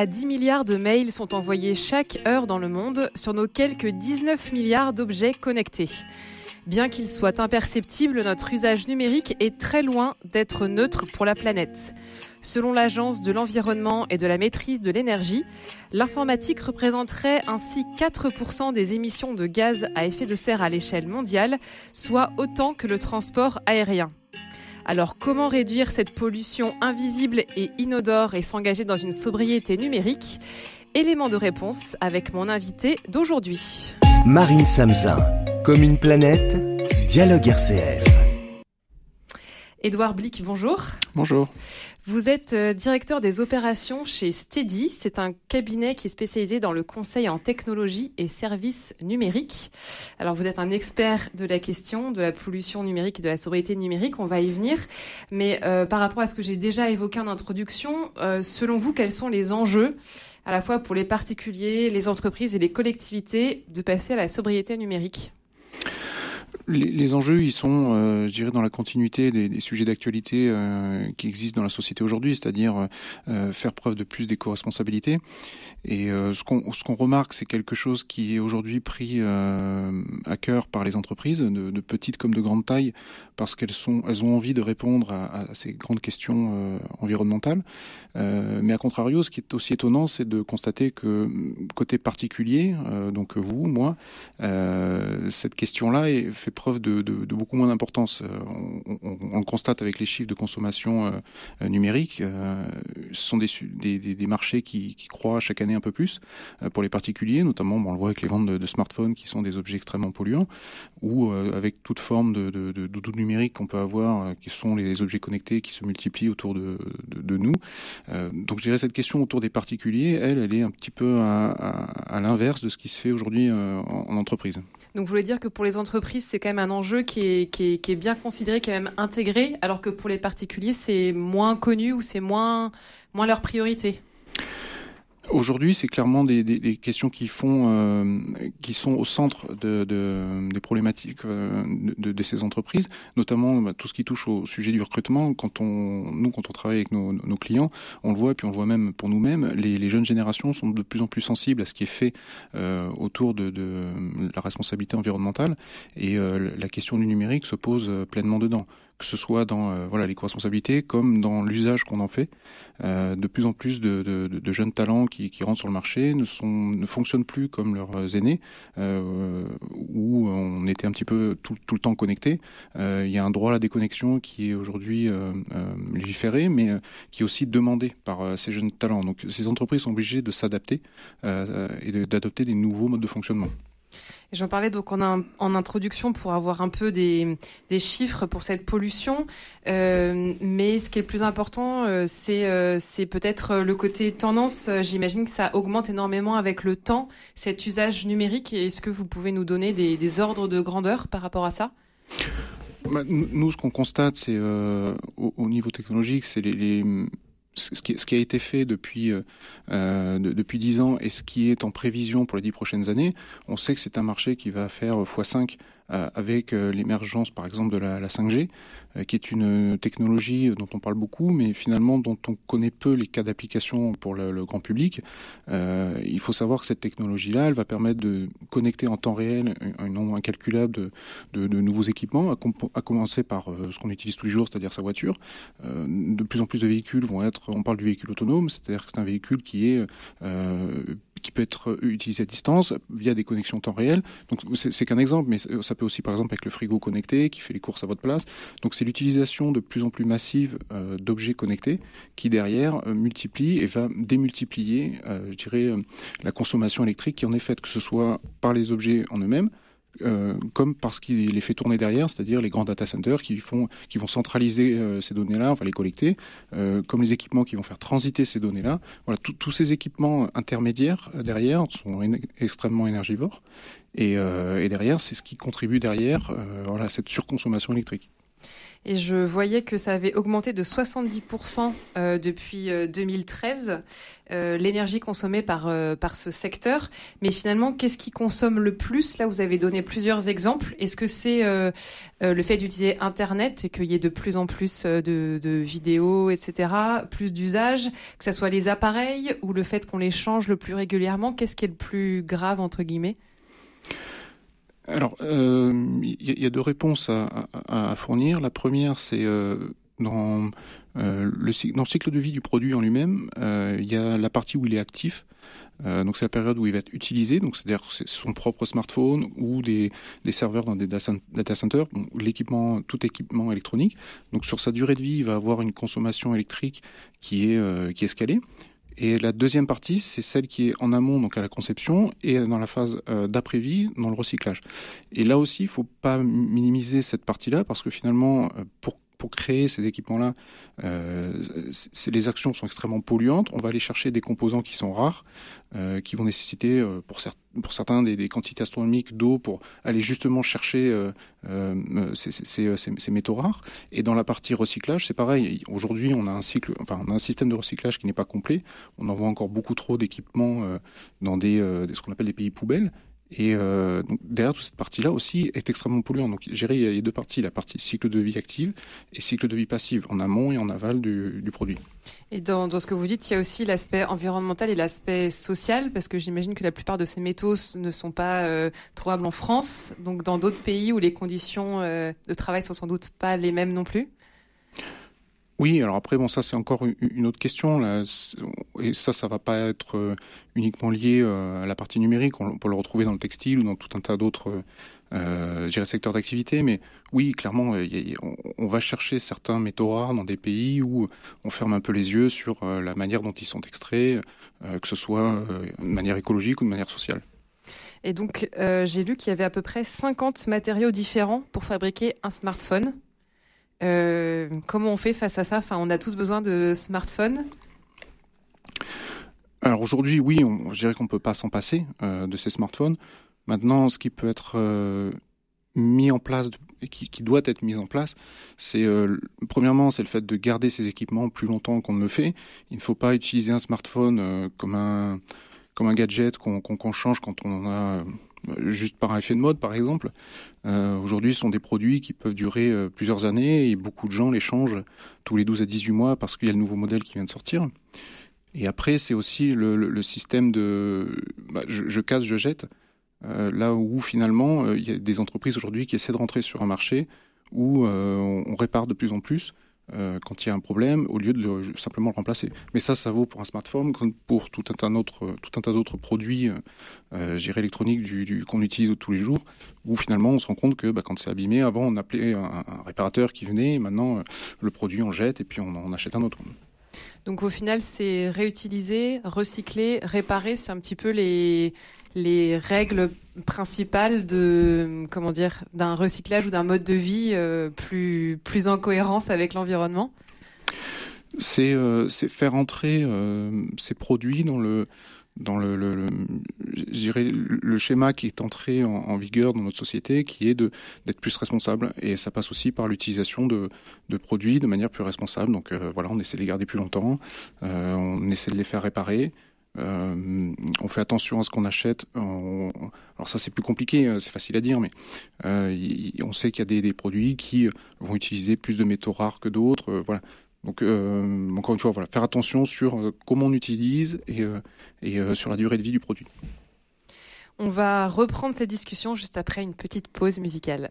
à 10 milliards de mails sont envoyés chaque heure dans le monde sur nos quelques 19 milliards d'objets connectés. Bien qu'il soit imperceptible, notre usage numérique est très loin d'être neutre pour la planète. Selon l'Agence de l'environnement et de la maîtrise de l'énergie, l'informatique représenterait ainsi 4% des émissions de gaz à effet de serre à l'échelle mondiale, soit autant que le transport aérien. Alors comment réduire cette pollution invisible et inodore et s'engager dans une sobriété numérique? Élément de réponse avec mon invité d'aujourd'hui. Marine Samzin, comme une planète, dialogue RCF. Édouard Blick, bonjour. Bonjour. Vous êtes euh, directeur des opérations chez Steady. C'est un cabinet qui est spécialisé dans le conseil en technologie et services numériques. Alors vous êtes un expert de la question de la pollution numérique et de la sobriété numérique. On va y venir. Mais euh, par rapport à ce que j'ai déjà évoqué en introduction, euh, selon vous, quels sont les enjeux à la fois pour les particuliers, les entreprises et les collectivités de passer à la sobriété numérique? Les, enjeux, ils sont, euh, je dirais, dans la continuité des, sujets d'actualité euh, qui existent dans la société aujourd'hui, c'est-à-dire euh, faire preuve de plus d'éco-responsabilité. Et ce qu'on ce remarque, c'est quelque chose qui est aujourd'hui pris à cœur par les entreprises, de, de, petites comme de grande taille, parce qu'elles sont elles ont envie de répondre à, à ces grandes questions environnementales. mais à contrario, ce qui est aussi étonnant, c'est de constater que côté particulier, donc vous, moi, cette question-là fait preuve de, beaucoup moins d'importance. Euh, on, le constate avec les chiffres de consommation euh, numérique. Euh, ce sont des, marchés qui, croient chaque année un peu plus pour les particuliers, notamment on le voit avec les ventes de, smartphones qui sont des objets extrêmement polluants, ou avec toute forme de, de, numérique qu'on peut avoir, qui sont les objets connectés qui se multiplient autour de, nous. donc je dirais cette question autour des particuliers, elle, elle est un petit peu à l'inverse de ce qui se fait aujourd'hui en, en entreprise. Donc vous voulez dire que pour les entreprises, c'est quand même un enjeu qui est, bien considéré, qui est même intégré, alors que pour les particuliers, c'est moins connu ou c'est moins leur priorité Aujourd'hui, c'est clairement des, des, des, questions qui font, euh, qui sont au centre de, de des problématiques euh, de, de, ces entreprises, notamment bah, tout ce qui touche au sujet du recrutement. Quand on, nous, quand on travaille avec nos, nos clients, on le voit et puis on le voit même pour nous-mêmes. Les, les, jeunes générations sont de plus en plus sensibles à ce qui est fait euh, autour de, la responsabilité environnementale et euh, la question du numérique se pose euh, pleinement dedans que ce soit dans euh, voilà l'éco-responsabilité comme dans l'usage qu'on en fait. Euh, de plus en plus de, jeunes talents qui, rentrent sur le marché ne, fonctionnent plus comme leurs aînés, euh, où on était un petit peu tout, le temps connecté. Euh, il y a un droit à la déconnexion qui est aujourd'hui légiféré, mais qui est aussi demandé par ces jeunes talents. Donc ces entreprises sont obligées de s'adapter et d'adopter des nouveaux modes de fonctionnement. J'en parlais donc en, introduction pour avoir un peu des, chiffres pour cette pollution. Euh, mais ce qui est le plus important, euh, c'est euh, peut-être le côté tendance. J'imagine que ça augmente énormément avec le temps, cet usage numérique. Est-ce que vous pouvez nous donner des, ordres de grandeur par rapport à ça? Bah, Nous, ce qu'on constate, c'est au, au, niveau technologique, c'est les ce qui, a été fait depuis euh, euh depuis dix ans et ce qui est en prévision pour les dix prochaines années, on sait que c'est un marché qui va faire x5 euh, avec euh, l'émergence, par exemple, de la, la 5G, euh, qui est une technologie dont on parle beaucoup, mais finalement dont on connaît peu les cas d'application pour le, grand public. il faut savoir que cette technologie-là, elle va permettre de connecter en temps réel un, nombre incalculable de, nouveaux équipements, à, à, commencer par ce qu'on utilise tous les jours, c'est-à-dire sa voiture. de plus en plus de véhicules vont être, on parle du véhicule autonome, c'est-à-dire que c'est un véhicule qui est qui peut être utilisé à distance via des connexions temps réel. Donc c'est qu'un exemple, mais ça aussi par exemple avec le frigo connecté qui fait les courses à votre place. Donc c'est l'utilisation de plus en plus massive euh, d'objets connectés qui derrière euh, multiplie et va démultiplier, euh, je dirais, la consommation électrique qui en est faite, que ce soit par les objets en eux-mêmes, euh, comme parce qu'il les fait tourner derrière, c'est-à-dire les grands data centers qui, font, qui vont centraliser euh, ces données-là, enfin les collecter, euh, comme les équipements qui vont faire transiter ces données-là. Voilà, tous ces équipements intermédiaires derrière sont extrêmement énergivores et, derrière, c'est ce qui contribue derrière à cette surconsommation électrique. Et je voyais que ça avait augmenté de 70% euh, depuis 2013, euh, euh, l'énergie consommée par, par ce secteur. Mais finalement, qu'est-ce qui consomme le plus? Là, vous avez donné plusieurs exemples. Est-ce que c'est le fait d'utiliser Internet et qu'il y ait de plus en plus de, de vidéos, etc., plus d'usage, que ce soit les appareils ou le fait qu'on les change le plus régulièrement? Qu'est-ce qui est le plus grave, entre guillemets? Alors, il euh, y, a deux réponses à, fournir. La première, c'est euh, dans, euh, le, dans le cycle de vie du produit en lui-même, il y a la partie où il est actif. donc c'est la période où il va être utilisé, donc c'est-à-dire c'est son propre smartphone ou des, des serveurs dans des data centers, l'équipement, tout équipement électronique. Donc sur sa durée de vie, il va avoir une consommation électrique qui est qui est escalée. Et la deuxième partie, c'est celle qui est en amont, donc à la conception, et dans la phase euh, d'après-vie, dans le recyclage. Et là aussi, il ne faut pas minimiser cette partie-là, parce que finalement, euh, pour pour créer ces équipements-là, euh, les actions sont extrêmement polluantes. On va aller chercher des composants qui sont rares, euh, qui vont nécessiter euh, pour, certains des, quantités astronomiques d'eau pour aller justement chercher ces, métaux rares. Et dans la partie recyclage, c'est pareil. Aujourd'hui, on a un cycle, enfin, un système de recyclage qui n'est pas complet. On envoie encore beaucoup trop d'équipements dans ce qu'on appelle des pays poubelles. Et euh, donc derrière toute cette partie-là aussi est extrêmement polluante. Donc gérer, il y a deux parties, la partie cycle de vie active et cycle de vie passive, en amont et en aval du, du produit. Et dans, dans, ce que vous dites, il y a aussi l'aspect environnemental et l'aspect social, parce que j'imagine que la plupart de ces métaux ne sont pas euh, trouvables en France, donc dans d'autres pays où les conditions euh, de travail sont sans doute pas les mêmes non plus. Oui, alors après, bon, ça c'est encore une autre question. Là. Et ça, ça va pas être euh, uniquement lié euh, à la partie numérique. On peut le retrouver dans le textile ou dans tout un tas d'autres euh, secteurs d'activité. Mais oui, clairement, on va chercher certains métaux rares dans des pays où on ferme un peu les yeux sur la manière dont ils sont extraits, que ce soit de manière écologique ou de manière sociale. Et donc, j'ai lu qu'il y avait à peu près 50 matériaux différents pour fabriquer un smartphone. Euh, comment on fait face à ça? Enfin, on a tous besoin de smartphones. Alors aujourd'hui, oui, on, je dirais qu'on peut pas s'en passer euh, de ces smartphones. Maintenant, ce qui peut être euh, mis en place et qui, qui, doit être mis en place, c'est premièrement, c'est le fait de garder ces équipements plus longtemps qu'on ne le fait. Il ne faut pas utiliser un smartphone comme un comme un gadget qu'on change quand on a juste par effet de mode par exemple. Euh, Aujourd'hui, ce sont des produits qui peuvent durer euh, plusieurs années et beaucoup de gens les changent tous les 12 à 18 mois parce qu'il y a le nouveau modèle qui vient de sortir. Et après, c'est aussi le, système de bah, je, casse, je jette. Euh, là où finalement, il y a des entreprises aujourd'hui qui essaient de rentrer sur un marché où on répare de plus en plus euh, quand il y a un problème, au lieu de le, simplement le remplacer. Mais ça, ça vaut pour un smartphone, pour tout un tas d'autres, tout un tas d'autres produits, euh, euh électroniques du, qu'on utilise tous les jours, où finalement on se rend compte que bah, quand c'est abîmé, avant on appelait un, réparateur qui venait, maintenant euh, le produit on jette et puis on en achète un autre. Donc au final, c'est réutiliser, recycler, réparer, c'est un petit peu les les règles principales de comment dire d'un recyclage ou d'un mode de vie euh, plus plus en cohérence avec l'environnement? C'est euh, c'est faire entrer euh, ces produits dans le dans le, le, le, schéma qui est entré en, vigueur dans notre société, qui est d'être plus responsable. Et ça passe aussi par l'utilisation de, de produits de manière plus responsable. Donc voilà, on essaie de les garder plus longtemps, on essaie de les faire réparer. Euh, on fait attention à ce qu'on achète. Alors ça c'est plus compliqué, euh, c'est facile à dire, mais euh, on sait qu'il y a des, produits qui vont utiliser plus de métaux rares que d'autres. voilà. Donc encore une fois, voilà, faire attention sur comment on utilise et, et sur la durée de vie du produit. On va reprendre cette discussion juste après une petite pause musicale.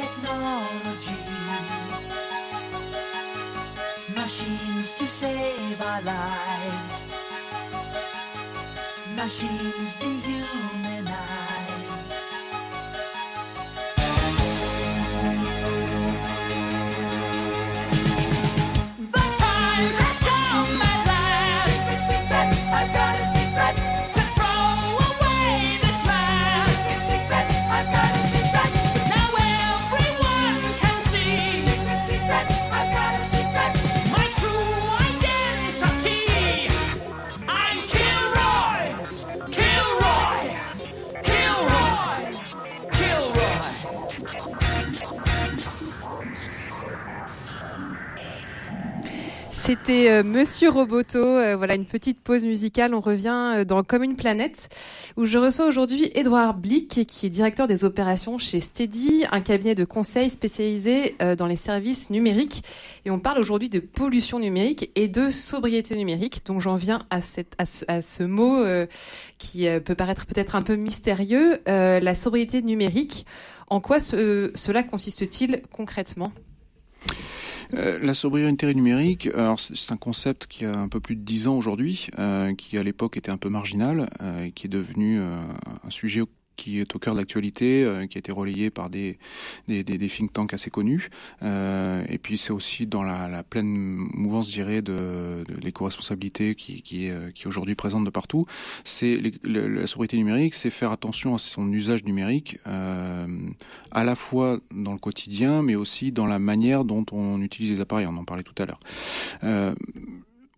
technology. Machines to save our lives. Machines to you C'était euh, Monsieur Roboto. Euh, voilà une petite pause musicale. On revient euh, dans Comme une planète où je reçois aujourd'hui Edouard Blick qui est directeur des opérations chez Steady, un cabinet de conseil spécialisé dans les services numériques. Et on parle aujourd'hui de pollution numérique et de sobriété numérique. Donc j'en viens à, cette, à, ce, mot qui peut paraître peut-être un peu mystérieux, la sobriété numérique. En quoi cela consiste-t-il concrètement? Euh, la sobriété numérique, alors c'est un concept qui a un peu plus de dix ans aujourd'hui, euh, qui à l'époque était un peu marginal, euh, et qui est devenu un sujet qui est au cœur de l'actualité, euh, qui a été relayé par des, des, des, des think tanks assez connus. Euh, et puis c'est aussi dans la, la, pleine mouvance, je dirais, de, de l'éco-responsabilité qui, qui est, euh, qui est aujourd'hui présente de partout. C'est la sobriété numérique, c'est faire attention à son usage numérique, euh, à la fois dans le quotidien, mais aussi dans la manière dont on utilise les appareils. On en parlait tout à l'heure.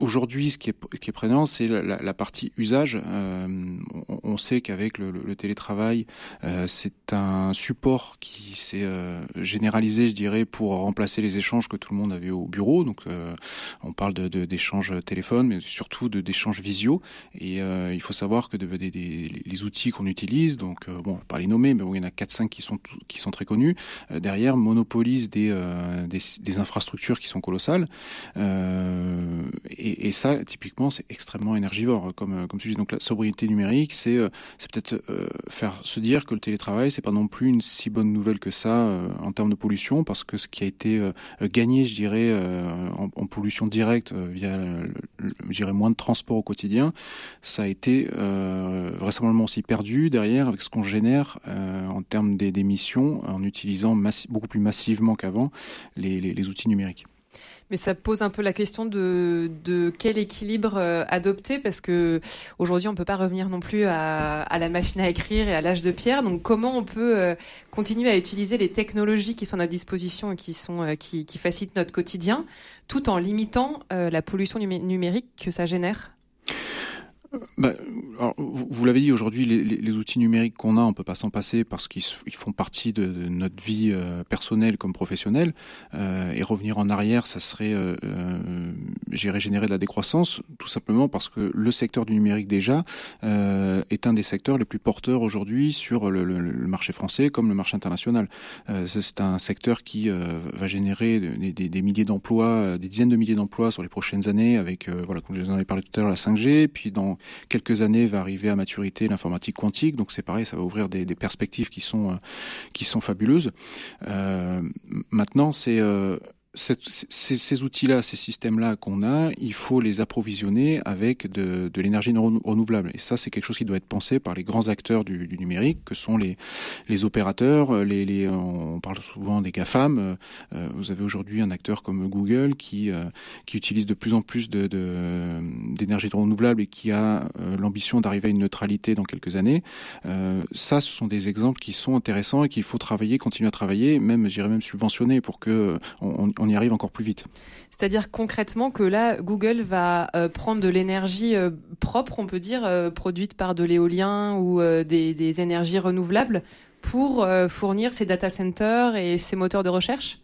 Aujourd'hui, ce qui est, qui présent, c'est la, partie usage. Euh, on, sait qu'avec le, télétravail, euh, c'est un support qui s'est euh, généralisé, je dirais, pour remplacer les échanges que tout le monde avait au bureau. Donc, on parle d'échanges de, téléphone, mais surtout d'échanges visio. Et il faut savoir que de, les outils qu'on utilise, donc bon, pas les nommer, mais bon, il y en a 4-5 qui sont qui sont très connus. derrière, monopolisent des, des, des, infrastructures qui sont colossales. et et, ça, typiquement, c'est extrêmement énergivore comme, comme sujet. Donc la sobriété numérique, c'est euh, peut-être euh, faire se dire que le télétravail, c'est pas non plus une si bonne nouvelle que ça euh, en termes de pollution, parce que ce qui a été gagné, je dirais, en, pollution directe via, moins de transport au quotidien, ça a été vraisemblablement aussi perdu derrière avec ce qu'on génère en termes d'émissions en utilisant beaucoup plus massivement qu'avant les outils numériques. Mais ça pose un peu la question de, quel équilibre euh, adopter parce que aujourd'hui on peut pas revenir non plus à, la machine à écrire et à l'âge de pierre. Donc comment on peut euh, continuer à utiliser les technologies qui sont à notre disposition et qui sont euh, qui facilitent notre quotidien, tout en limitant la pollution numérique que ça génère? Bah, alors, vous, vous l'avez dit, aujourd'hui, les, les, les, outils numériques qu'on a, on peut pas s'en passer parce qu'ils font partie de, de, notre vie euh, personnelle comme professionnelle. Euh, et revenir en arrière, ça serait, euh, euh j'irais générer de la décroissance, tout simplement parce que le secteur du numérique déjà euh, est un des secteurs les plus porteurs aujourd'hui sur le, le, le, marché français comme le marché international. Euh, c'est un secteur qui va générer des, des, des milliers d'emplois, des dizaines de milliers d'emplois sur les prochaines années, avec, voilà, comme je vous en ai parlé tout à l'heure, la 5G, puis dans quelques années va arriver à maturité l'informatique quantique. Donc c'est pareil, ça va ouvrir des, perspectives qui sont euh, qui sont fabuleuses. Euh, maintenant, c'est euh, ces, ces outils-là, ces systèmes-là qu'on a, il faut les approvisionner avec de, de l'énergie renouvelable. Et ça, c'est quelque chose qui doit être pensé par les grands acteurs du, du numérique, que sont les, les opérateurs. Les, les, on parle souvent des GAFAM. Euh, vous avez aujourd'hui un acteur comme Google qui, euh, qui utilise de plus en plus d'énergie de, de, renouvelable et qui a euh, l'ambition d'arriver à une neutralité dans quelques années. Euh, ça, ce sont des exemples qui sont intéressants et qu'il faut travailler, continuer à travailler, même, j'irais même subventionner pour que on, on y arrive encore plus vite. C'est-à-dire concrètement que là, Google va euh, prendre de l'énergie euh, propre, on peut dire, euh, produite par de l'éolien ou des, des, énergies renouvelables pour fournir ces data centers et ces moteurs de recherche?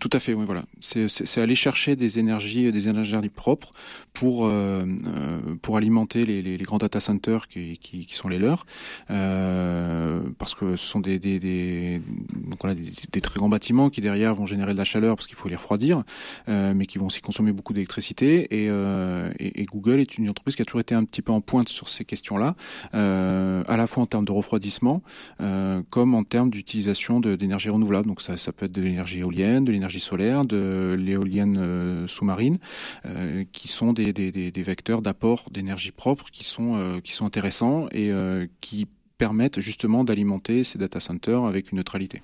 Tout à fait, oui, voilà. C'est aller chercher des énergies, des énergies propres pour euh, euh, pour alimenter les, les, les, grands data centers qui, qui, qui sont les leurs, euh, parce que ce sont des des, des, donc voilà, des, des, très grands bâtiments qui derrière vont générer de la chaleur parce qu'il faut les refroidir, euh, mais qui vont aussi consommer beaucoup d'électricité. Et, euh, et, et, Google est une entreprise qui a toujours été un petit peu en pointe sur ces questions-là, euh, à la fois en termes de refroidissement, comme en termes d'utilisation d'énergie renouvelable. Donc ça, ça peut être de l'énergie éolienne, de l'énergie l'énergie solaire, de l'éolienne euh, sous-marine, euh, qui sont des, des, vecteurs d'apport d'énergie propre qui sont, euh, qui sont intéressants et qui permettent justement d'alimenter ces data centers avec une neutralité.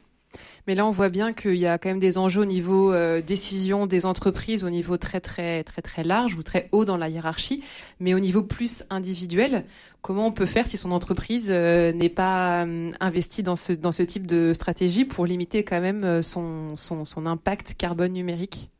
Mais là, on voit bien qu'il y a quand même des enjeux au niveau euh, décision des entreprises, au niveau très très très très large ou très haut dans la hiérarchie, mais au niveau plus individuel, comment on peut faire si son entreprise euh, n'est pas euh, investie dans ce dans ce type de stratégie pour limiter quand même euh, son son, impact carbone numérique?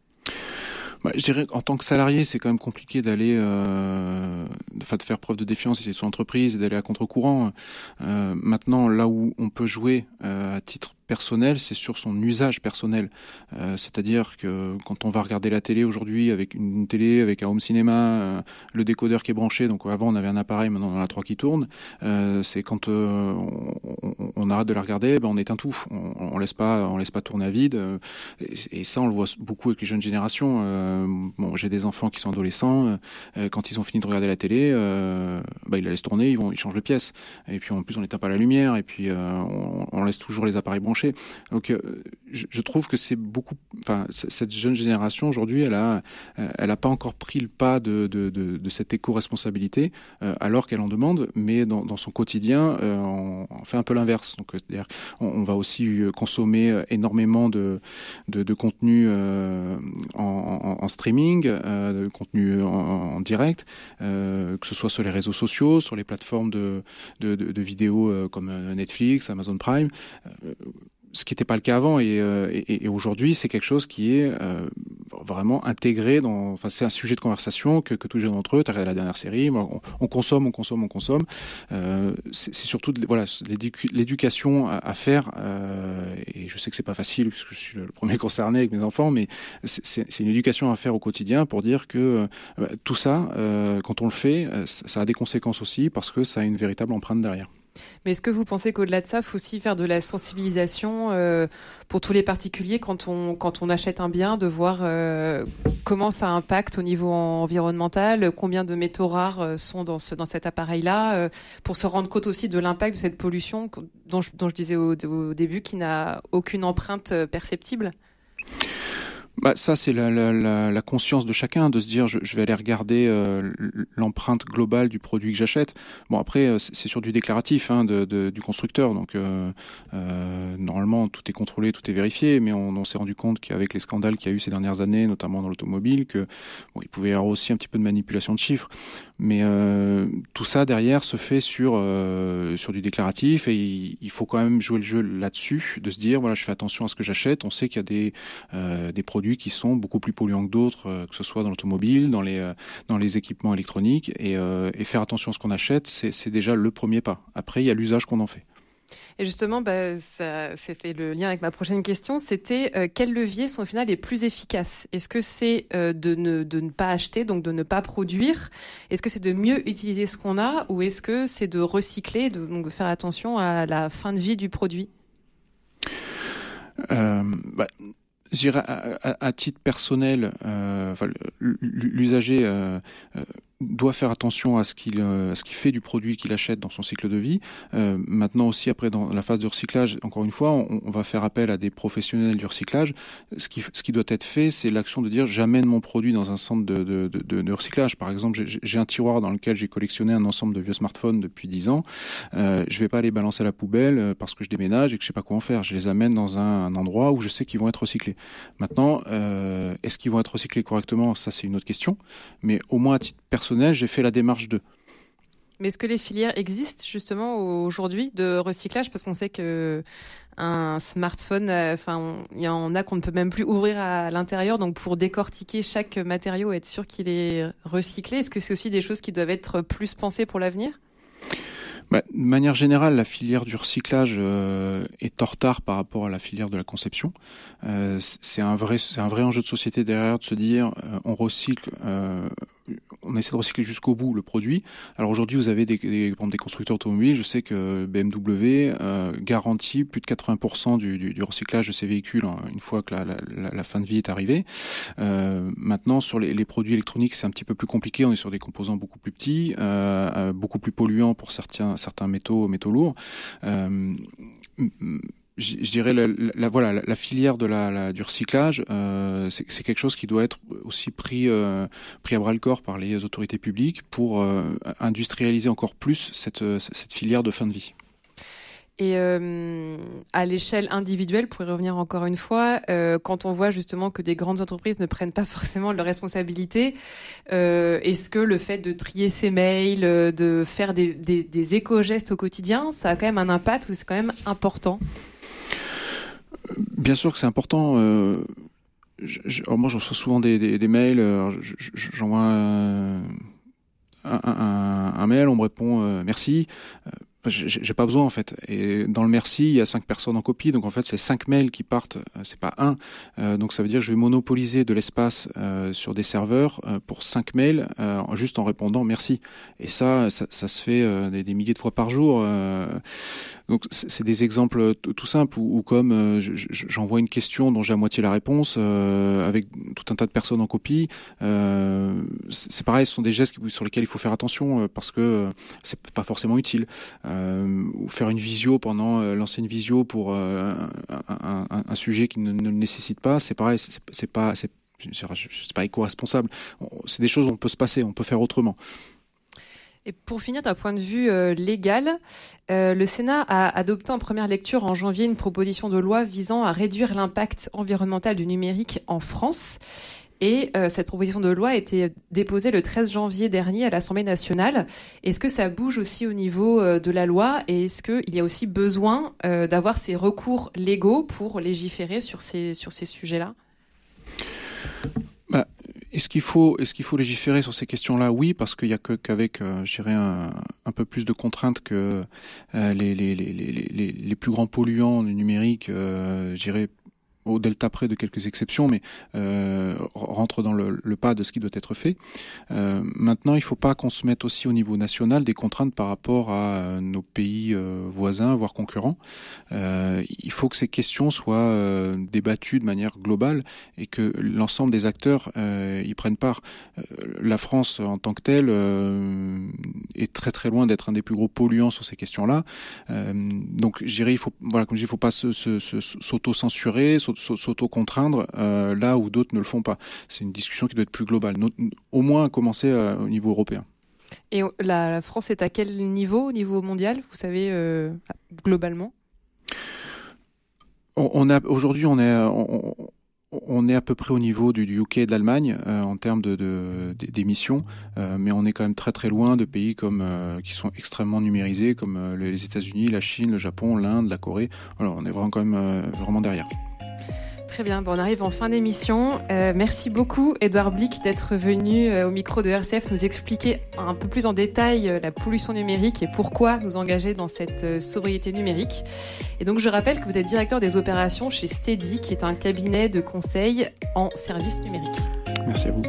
Bah, je dirais en tant que salarié, c'est quand même compliqué d'aller, de, faire preuve de défiance c'est son entreprise et d'aller à contre-courant. Maintenant, là où on peut jouer à titre personnel, c'est sur son usage personnel. Euh, c'est-à-dire que quand on va regarder la télé aujourd'hui avec une télé, avec un home cinéma, euh, le décodeur qui est branché, donc avant on avait un appareil, maintenant on en a trois qui tournent, euh, c'est quand on, on, arrête de la regarder, ben on éteint tout, on, on laisse pas, on laisse pas tourner à vide. Et, ça, on le voit beaucoup avec les jeunes générations. bon, j'ai des enfants qui sont adolescents, quand ils ont fini de regarder la télé, ben, ils la laissent tourner, ils vont, ils changent de pièce. Et puis en plus on n'éteint pas la lumière, et puis on, laisse toujours les appareils branchés donc, euh, je, trouve que c'est beaucoup. Enfin, cette jeune génération aujourd'hui, elle a, euh, elle a pas encore pris le pas de, cette éco-responsabilité, euh, alors qu'elle en demande, mais dans, dans son quotidien, on, fait un peu l'inverse. Donc, c'est-à-dire, on, va aussi consommer énormément de, de, contenu en, streaming, de contenu en, direct, que ce soit sur les réseaux sociaux, sur les plateformes de, vidéos comme Netflix, Amazon Prime. Ce qui n'était pas le cas avant et, euh, aujourd'hui c'est quelque chose qui est euh, vraiment intégré dans enfin c'est un sujet de conversation que, que tous les jeunes d'entre eux tu as regardé la dernière série on, on, consomme on consomme on consomme. Euh, c'est surtout voilà l'éducation à, faire euh, et je sais que c'est pas facile puisque je suis le premier concerné avec mes enfants mais c'est une éducation à faire au quotidien pour dire que euh, tout ça quand on le fait ça a des conséquences aussi parce que ça a une véritable empreinte derrière mais est-ce que vous pensez qu'au-delà de ça, il faut aussi faire de la sensibilisation euh, pour tous les particuliers quand on, quand on achète un bien, de voir euh, comment ça impacte au niveau environnemental, combien de métaux rares euh, sont dans, ce, dans cet appareil-là, pour se rendre compte aussi de l'impact de cette pollution dont je, disais au début qui n'a aucune empreinte perceptible? Bah, ça, c'est la, la, la, la, conscience de chacun de se dire je, je vais aller regarder euh, l'empreinte globale du produit que j'achète. Bon, après, euh, c'est sur du déclaratif hein, de, de, du constructeur, donc euh, euh, normalement tout est contrôlé, tout est vérifié, mais on, on s'est rendu compte qu'avec les scandales qu'il y a eu ces dernières années, notamment dans l'automobile, que bon, il pouvait y avoir aussi un petit peu de manipulation de chiffres, mais euh, tout ça derrière se fait sur sur du déclaratif et il, faut quand même jouer le jeu là-dessus, de se dire voilà, je fais attention à ce que j'achète. On sait qu'il y a des des produits qui sont beaucoup plus polluants que d'autres, euh, que ce soit dans l'automobile, dans les, euh, dans les équipements électroniques. Et, euh, et faire attention à ce qu'on achète, c'est déjà le premier pas. Après, il y a l'usage qu'on en fait. Et justement, bah, ça c'est fait le lien avec ma prochaine question. C'était euh, quels leviers sont au final les plus efficaces? Est-ce que c'est euh, de, ne, de ne pas acheter, donc de ne pas produire? Est-ce que c'est de mieux utiliser ce qu'on a Ou est-ce que c'est de recycler, de, faire attention à la fin de vie du produit? Euh, bah, à, titre personnel, euh, l'usager doit faire attention à ce qu'il euh, ce fait du produit qu'il achète dans son cycle de vie. Euh, maintenant aussi après dans la phase de recyclage, encore une fois, on, va faire appel à des professionnels du recyclage. Ce qui ce qui doit être fait, c'est l'action de dire j'amène mon produit dans un centre de de, recyclage. Par exemple, j'ai un tiroir dans lequel j'ai collectionné un ensemble de vieux smartphones depuis 10 ans. Euh, je vais pas les balancer à la poubelle euh, parce que je déménage et que je sais pas quoi en faire. Je les amène dans un, un endroit où je sais qu'ils vont être recyclés. Maintenant, est-ce qu'ils vont être recyclés correctement? Ça, c'est une autre question. Mais au moins à titre personnel j'ai fait la démarche de. Mais est-ce que les filières existent justement aujourd'hui de recyclage? Parce qu'on sait que un smartphone, euh, enfin, il y en a qu'on ne peut même plus ouvrir à l'intérieur. Donc, pour décortiquer chaque matériau, être sûr qu'il est recyclé, est-ce que c'est aussi des choses qui doivent être plus pensées pour l'avenir? Bah, de manière générale, la filière du recyclage euh, est en retard par rapport à la filière de la conception. Euh, c'est un vrai, c'est un vrai enjeu de société derrière de se dire, euh, on recycle on essaie de recycler jusqu'au bout le produit. Alors aujourd'hui, vous avez des, des, des, constructeurs automobiles. Je sais que BMW euh, garantit plus de 80% du, recyclage de ses véhicules hein, une fois que la, fin de vie est arrivée. Euh, maintenant, sur les, produits électroniques, c'est un petit peu plus compliqué. On est sur des composants beaucoup plus petits, euh beaucoup plus polluants pour certains, certains métaux, métaux lourds. Je, dirais la, filière du recyclage euh, c'est quelque chose qui doit être aussi pris euh, pris à bras le corps par les autorités publiques pour euh, industrialiser encore plus cette filière de fin de vie. Et à l'échelle individuelle, pour y revenir encore une fois, quand on voit justement que des grandes entreprises ne prennent pas forcément leurs responsabilités, est-ce que le fait de trier ses mails, de faire des éco-gestes au quotidien, ça a quand même un impact ou c'est quand même important? Bien sûr que c'est important. Euh, je, moi, je reçois souvent des, mails. J'envoie un, mail, on me répond euh, merci. j'ai pas besoin en fait. Et dans le merci, il y a cinq personnes en copie, donc en fait c'est cinq mails qui partent, euh, c'est pas un. Euh, donc ça veut dire que je vais monopoliser de l'espace euh, sur des serveurs pour cinq mails juste en répondant merci. Et ça, ça, se fait des, milliers de fois par jour. Donc c'est des exemples tout simples où, comme euh, j'envoie une question dont j'ai à moitié la réponse euh, avec tout un tas de personnes en copie, euh, c'est pareil, ce sont des gestes sur lesquels il faut faire attention parce que c'est pas forcément utile. ou faire une visio pendant lancer une visio pour un, un, un, sujet qui ne, ne le nécessite pas, c'est pareil, c'est pas c'est pas éco-responsable. C'est des choses où on peut se passer, on peut faire autrement. Et pour finir, d'un point de vue euh, légal, euh, le Sénat a adopté en première lecture en janvier une proposition de loi visant à réduire l'impact environnemental du numérique en France. Et euh, cette proposition de loi a été déposée le 13 janvier dernier à l'Assemblée nationale. Est-ce que ça bouge aussi au niveau de la loi? Et est-ce qu'il y a aussi besoin d'avoir ces recours légaux pour légiférer sur ces, sur ces sujets-là? Bah, est-ce qu'il faut, est-ce qu'il faut légiférer sur ces questions-là? Oui, parce qu'il y a que qu'avec, euh, un, un, peu plus de contraintes que euh, les, les, les, les, plus grands polluants numériques, euh, je dirais, au delta près de quelques exceptions, mais euh, rentre dans le, pas de ce qui doit être fait. Euh, maintenant, il ne faut pas qu'on se mette aussi au niveau national des contraintes par rapport à euh, nos pays voisins, voire concurrents. Il faut que ces questions soient débattues de manière globale et que l'ensemble des acteurs y prennent part. la France, en tant que telle, est très très loin d'être un des plus gros polluants sur ces questions-là. donc, je dirais, il faut, voilà, comme je dis, il faut pas s'auto-censurer, s'auto-contraindre euh, là où d'autres ne le font pas. C'est une discussion qui doit être plus globale, au moins commencer euh, au niveau européen. Et la France est à quel niveau au niveau mondial, vous savez, euh, globalement? On, a aujourd'hui on est on, est à peu près au niveau du, UK et de l'Allemagne en termes de, d'émissions, mais on est quand même très très loin de pays comme qui sont extrêmement numérisés comme les États-Unis, la Chine, le Japon, l'Inde, la Corée. Alors on est vraiment quand même vraiment derrière. Très bien, bon, on arrive en fin d'émission. Euh, merci beaucoup, Edouard Blick, d'être venu euh, au micro de RCF nous expliquer un peu plus en détail euh, la pollution numérique et pourquoi nous engager dans cette sobriété numérique. Et donc, je rappelle que vous êtes directeur des opérations chez Steady, qui est un cabinet de conseil en services numériques. Merci à vous.